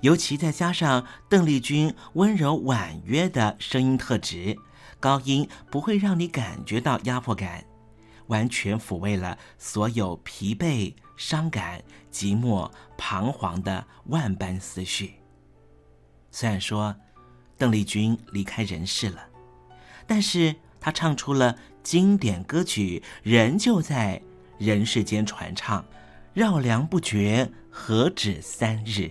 尤其再加上邓丽君温柔婉约的声音特质，高音不会让你感觉到压迫感，完全抚慰了所有疲惫、伤感、寂寞、彷徨的万般思绪。虽然说邓丽君离开人世了，但是她唱出了经典歌曲，仍旧在人世间传唱，绕梁不绝，何止三日。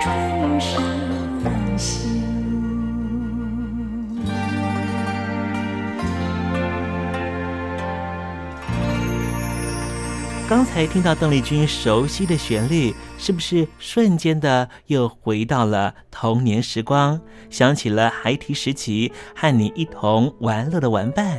春衫袖。刚才听到邓丽君熟悉的旋律，是不是瞬间的又回到了童年时光？想起了孩提时期和你一同玩乐的玩伴，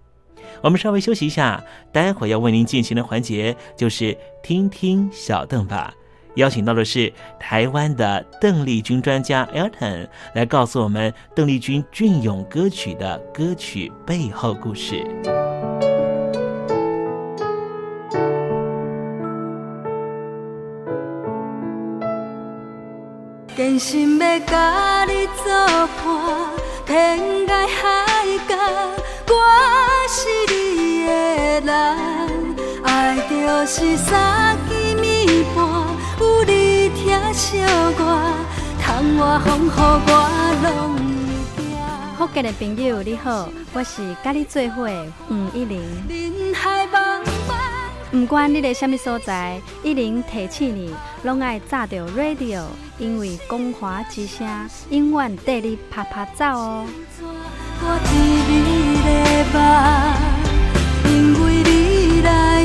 我们稍微休息一下，待会要为您进行的环节就是听听小邓吧。邀请到的是台湾的邓丽君专家 Elton 来告诉我们邓丽君隽永歌曲的歌曲背后故事。人。爱就是三更暝半，有你疼惜我，窗外风雨我拢。福建的朋友你好，我是甲你做伙的黄一玲。不管你在什么所在，一零提醒你，拢爱炸着 radio，因为光华之声永远带你啪啪走哦。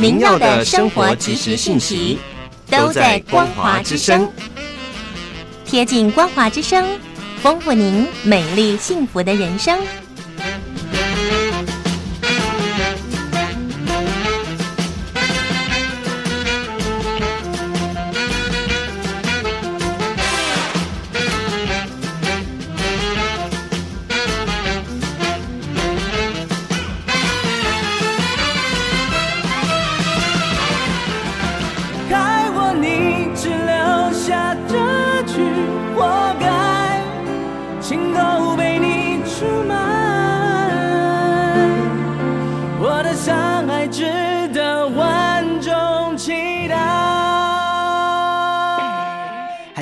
您要的生活及时信息都在光华之声。贴近光华之声，丰富您美丽幸福的人生。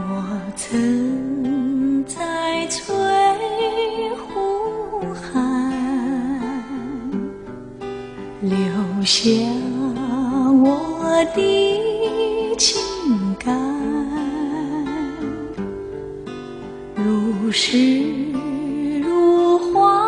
我曾在翠湖畔留下我的情感，如诗如画，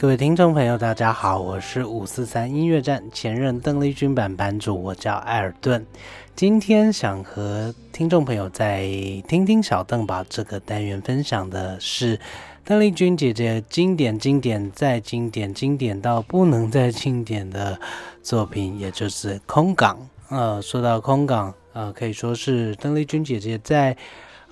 各位听众朋友，大家好，我是五四三音乐站前任邓丽君版版主，我叫艾尔顿。今天想和听众朋友在听听小邓吧这个单元分享的是。邓丽君姐姐经典、经典再经典、经典到不能再经典的作品，也就是《空港》。呃，说到《空港》，呃，可以说是邓丽君姐姐在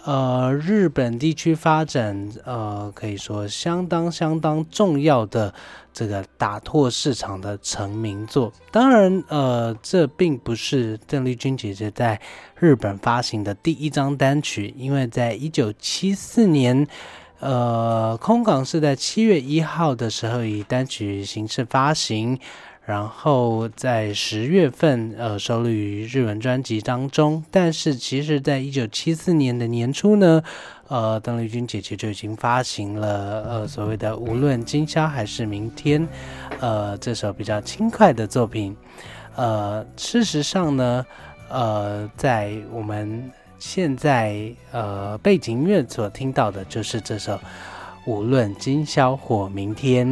呃日本地区发展，呃，可以说相当相当重要的这个打拓市场的成名作。当然，呃，这并不是邓丽君姐姐在日本发行的第一张单曲，因为在一九七四年。呃，空港是在七月一号的时候以单曲形式发行，然后在十月份呃收录于日文专辑当中。但是其实，在一九七四年的年初呢，呃，邓丽君姐姐就已经发行了呃所谓的无论今宵还是明天，呃这首比较轻快的作品。呃，事实上呢，呃，在我们。现在，呃，背景音乐所听到的就是这首《无论今宵或明天》，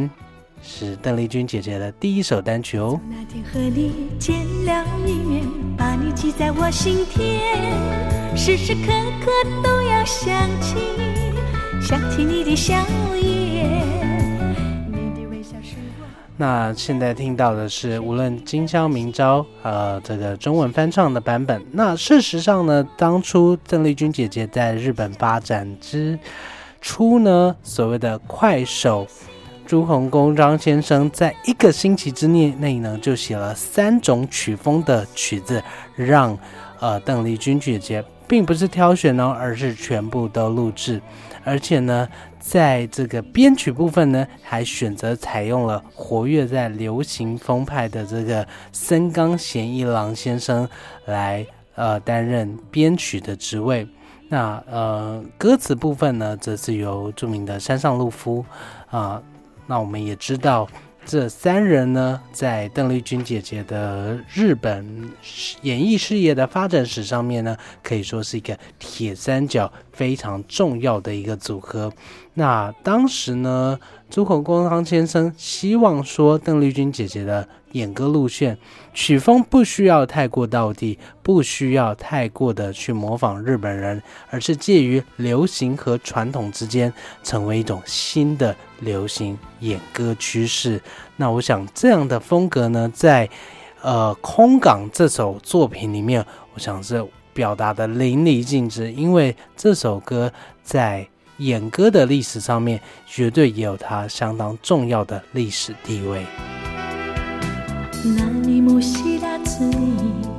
是邓丽君姐姐的第一首单曲哦。那天和你见了一面，把你记在我心田，时时刻刻都要想起，想起你的笑颜。你的微笑是那现在听到的是无论今宵明朝，呃，这个中文翻唱的版本。那事实上呢，当初邓丽君姐姐在日本发展之初呢，所谓的快手，朱鸿公张先生在一个星期之内内呢，就写了三种曲风的曲子，让呃邓丽君姐姐并不是挑选哦，而是全部都录制，而且呢，在这个编曲部分呢，还选择采用了活跃在流行风派的这个森冈贤一郎先生来呃担任编曲的职位。那呃歌词部分呢，则是由著名的山上路夫啊。那我们也知道，这三人呢，在邓丽君姐姐的日本演艺事业的发展史上面呢，可以说是一个铁三角非常重要的一个组合。那当时呢，朱口光汤先生希望说，邓丽君姐姐的演歌路线。曲风不需要太过道地，不需要太过的去模仿日本人，而是介于流行和传统之间，成为一种新的流行演歌趋势。那我想这样的风格呢，在呃《空港》这首作品里面，我想是表达的淋漓尽致。因为这首歌在演歌的历史上面，绝对也有它相当重要的历史地位。何も知らずに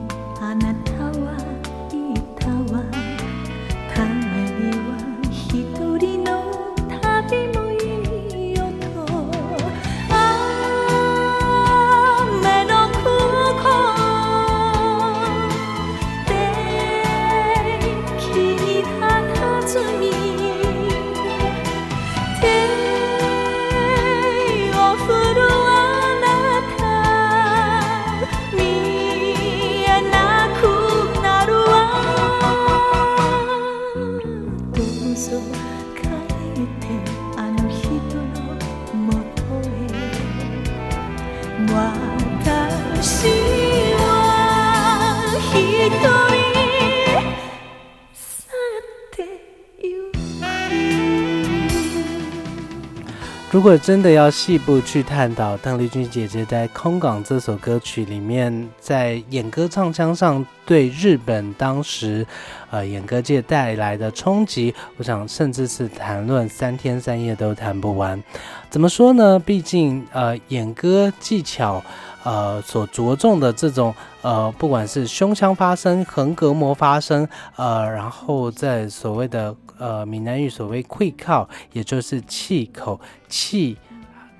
如果真的要细部去探讨邓丽君姐姐在《空港》这首歌曲里面，在演歌唱腔上对日本当时呃演歌界带来的冲击，我想甚至是谈论三天三夜都谈不完。怎么说呢？毕竟呃演歌技巧。呃，所着重的这种呃，不管是胸腔发声、横膈膜发声，呃，然后在所谓的呃闽南语所谓“溃靠”，也就是气口气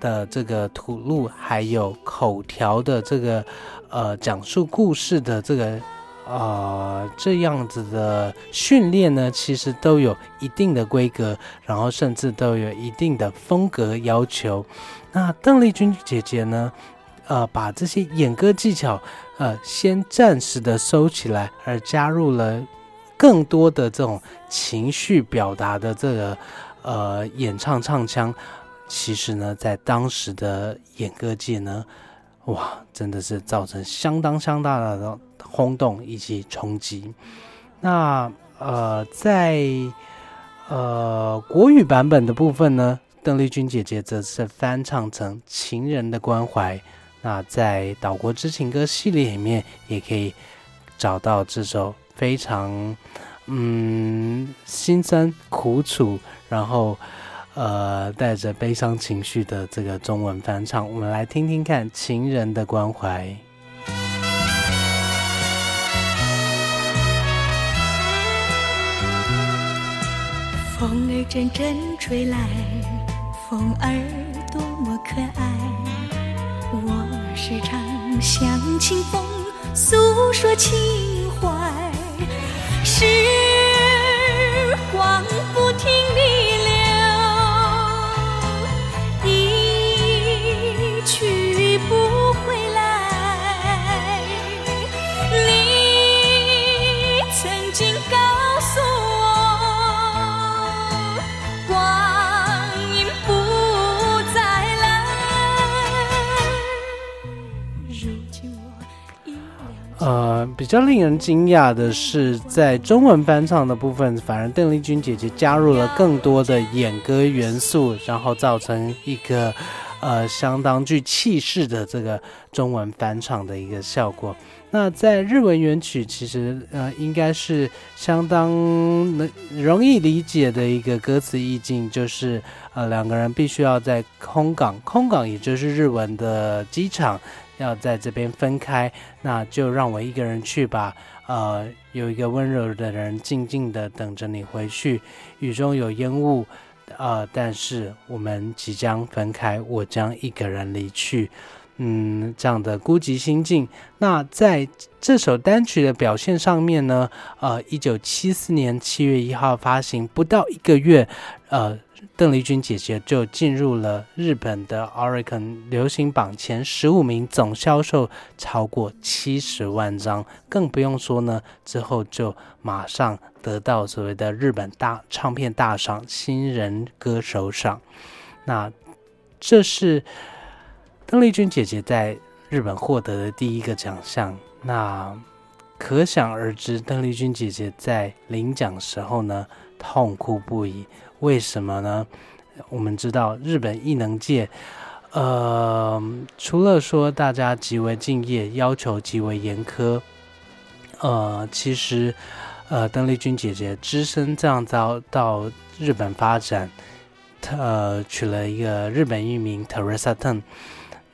的这个吐露，还有口条的这个呃讲述故事的这个呃这样子的训练呢，其实都有一定的规格，然后甚至都有一定的风格要求。那邓丽君姐姐呢？呃，把这些演歌技巧，呃，先暂时的收起来，而加入了更多的这种情绪表达的这个呃演唱唱腔。其实呢，在当时的演歌界呢，哇，真的是造成相当相当大的轰动以及冲击。那呃，在呃国语版本的部分呢，邓丽君姐姐则是翻唱成《情人的关怀》。那在《岛国之情歌》系列里面，也可以找到这首非常嗯心酸苦楚，然后呃带着悲伤情绪的这个中文翻唱。我们来听听看《情人的关怀》。风儿阵阵吹来，风儿多么可爱。我时常向清风诉说情怀，是比较令人惊讶的是，在中文翻唱的部分，反而邓丽君姐姐加入了更多的演歌元素，然后造成一个呃相当具气势的这个中文翻唱的一个效果。那在日文原曲其实呃应该是相当能容易理解的一个歌词意境，就是呃两个人必须要在空港，空港也就是日文的机场，要在这边分开，那就让我一个人去吧。呃，有一个温柔的人静静的等着你回去，雨中有烟雾，呃，但是我们即将分开，我将一个人离去。嗯，这样的孤寂心境。那在这首单曲的表现上面呢，呃，一九七四年七月一号发行，不到一个月，呃，邓丽君姐姐就进入了日本的 Oricon 流行榜前十五名，总销售超过七十万张，更不用说呢，之后就马上得到所谓的日本大唱片大赏新人歌手赏。那这是。邓丽君姐姐在日本获得的第一个奖项，那可想而知，邓丽君姐姐在领奖时候呢，痛哭不已。为什么呢？我们知道日本艺能界，呃，除了说大家极为敬业，要求极为严苛，呃，其实，呃，邓丽君姐姐只身这样遭到日本发展，呃，取了一个日本艺名 Teresa Ten。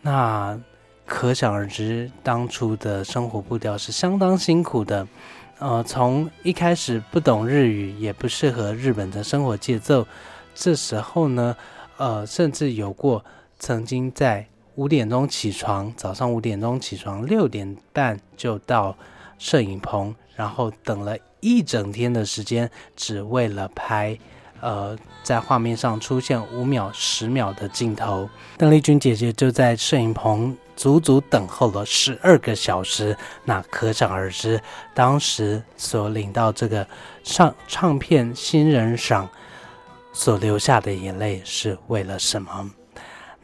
那可想而知，当初的生活步调是相当辛苦的。呃，从一开始不懂日语，也不适合日本的生活节奏。这时候呢，呃，甚至有过曾经在五点钟起床，早上五点钟起床，六点半就到摄影棚，然后等了一整天的时间，只为了拍。呃，在画面上出现五秒、十秒的镜头，邓丽君姐姐就在摄影棚足足等候了十二个小时。那可想而知，当时所领到这个唱唱片新人赏所流下的眼泪是为了什么？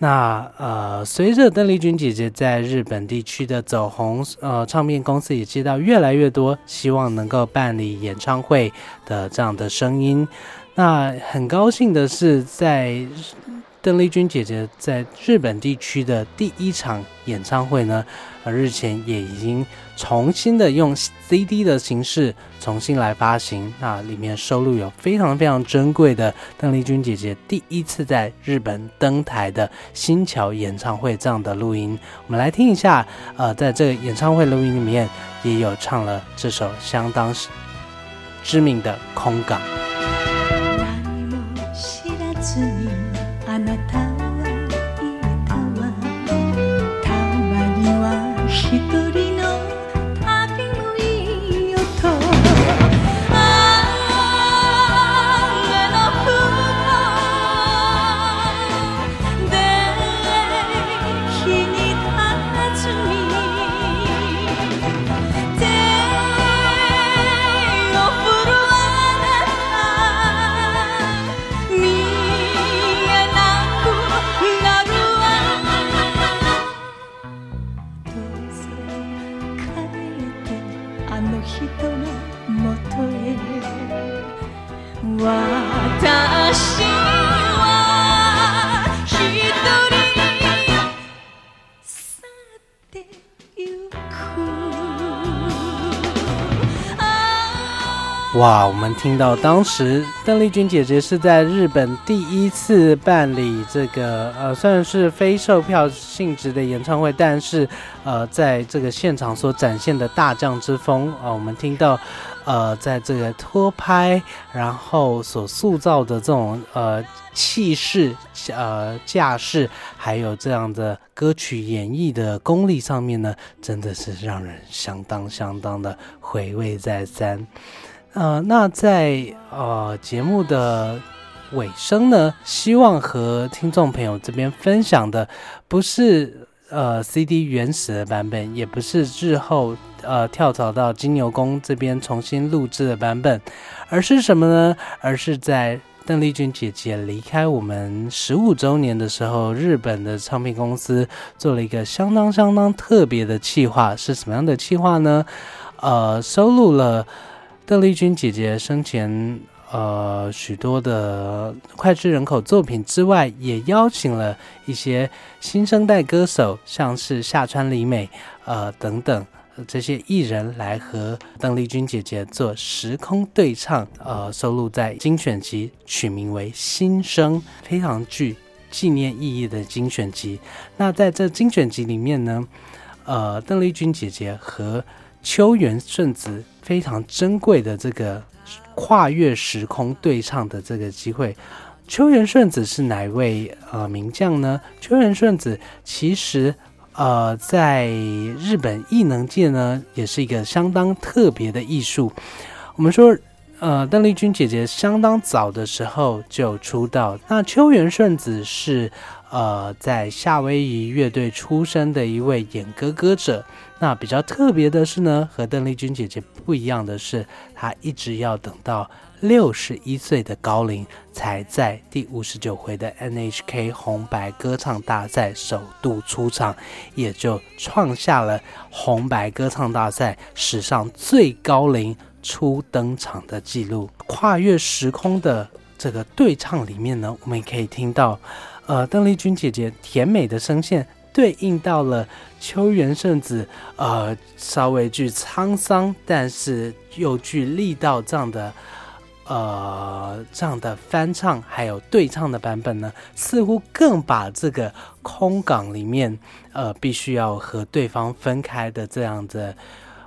那呃，随着邓丽君姐姐在日本地区的走红，呃，唱片公司也接到越来越多希望能够办理演唱会的这样的声音。那很高兴的是，在邓丽君姐姐在日本地区的第一场演唱会呢，呃，日前也已经重新的用 CD 的形式重新来发行。那里面收录有非常非常珍贵的邓丽君姐姐第一次在日本登台的新桥演唱会这样的录音，我们来听一下。呃，在这个演唱会录音里面，也有唱了这首相当知名的《空港》。听到当时邓丽君姐姐是在日本第一次办理这个呃，虽然是非售票性质的演唱会，但是呃，在这个现场所展现的大将之风啊，我们听到呃，在这个拖拍，然后所塑造的这种呃气势、呃架势，还有这样的歌曲演绎的功力上面呢，真的是让人相当相当的回味再三。呃，那在呃节目的尾声呢，希望和听众朋友这边分享的不是呃 CD 原始的版本，也不是日后呃跳槽到金牛宫这边重新录制的版本，而是什么呢？而是在邓丽君姐姐离开我们十五周年的时候，日本的唱片公司做了一个相当相当特别的企划，是什么样的企划呢？呃，收录了。邓丽君姐姐生前呃许多的脍炙人口作品之外，也邀请了一些新生代歌手，像是夏川里美，呃等等。这些艺人来和邓丽君姐姐做时空对唱，呃，收录在精选集，取名为《新生》，非常具纪念意义的精选集。那在这精选集里面呢，呃，邓丽君姐姐和秋元顺子非常珍贵的这个跨越时空对唱的这个机会。秋元顺子是哪位呃名将呢？秋元顺子其实。呃，在日本艺能界呢，也是一个相当特别的艺术。我们说，呃，邓丽君姐姐相当早的时候就出道。那秋元顺子是呃，在夏威夷乐队出身的一位演歌歌者。那比较特别的是呢，和邓丽君姐姐不一样的是，她一直要等到。六十一岁的高龄，才在第五十九回的 NHK 红白歌唱大赛首度出场，也就创下了红白歌唱大赛史上最高龄初登场的记录。跨越时空的这个对唱里面呢，我们也可以听到，呃，邓丽君姐姐甜美的声线对应到了秋元圣子，呃，稍微具沧桑，但是又具力道这样的。呃，这样的翻唱还有对唱的版本呢，似乎更把这个空港里面呃必须要和对方分开的这样的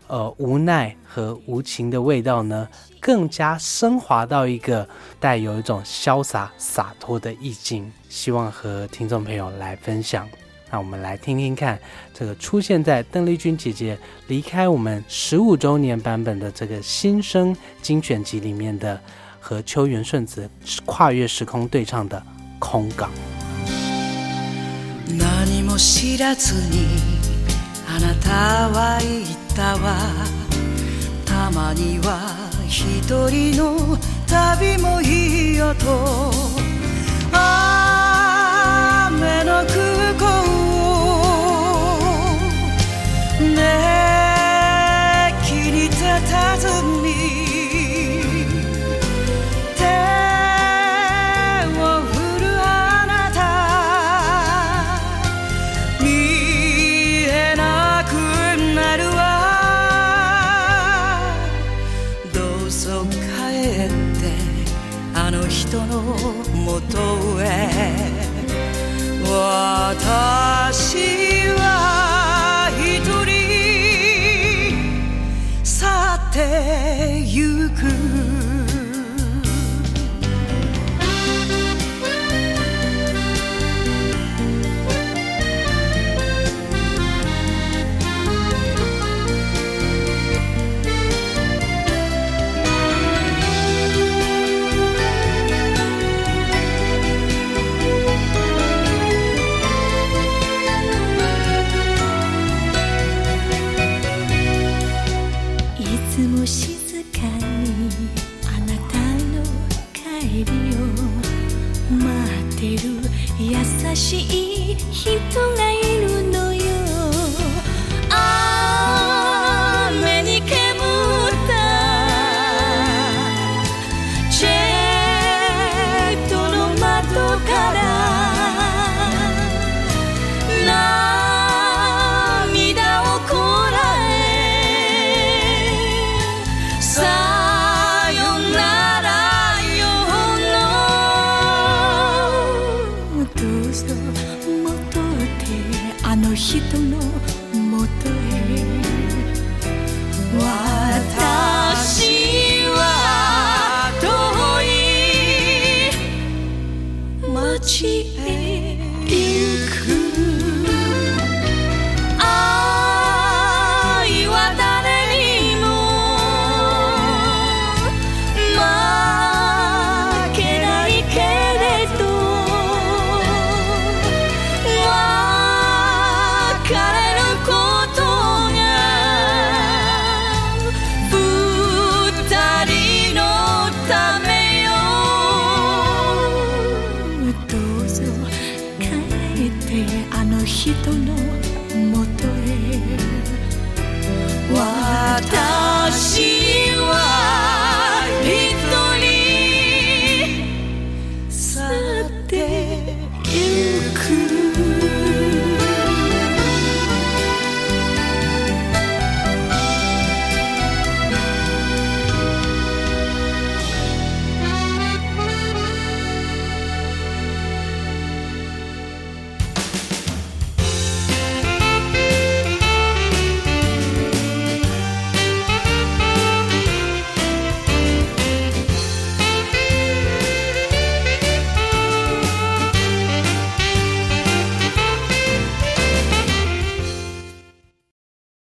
呃无奈和无情的味道呢，更加升华到一个带有一种潇洒洒脱的意境。希望和听众朋友来分享。那我们来听听看，这个出现在邓丽君姐姐离开我们十五周年版本的这个新生精选集里面的，和秋元顺子跨越时空对唱的《空港》。席に立たずに。手を振るあなた。見えなくなるわ。どうぞ帰って。あの人のもとへ。私は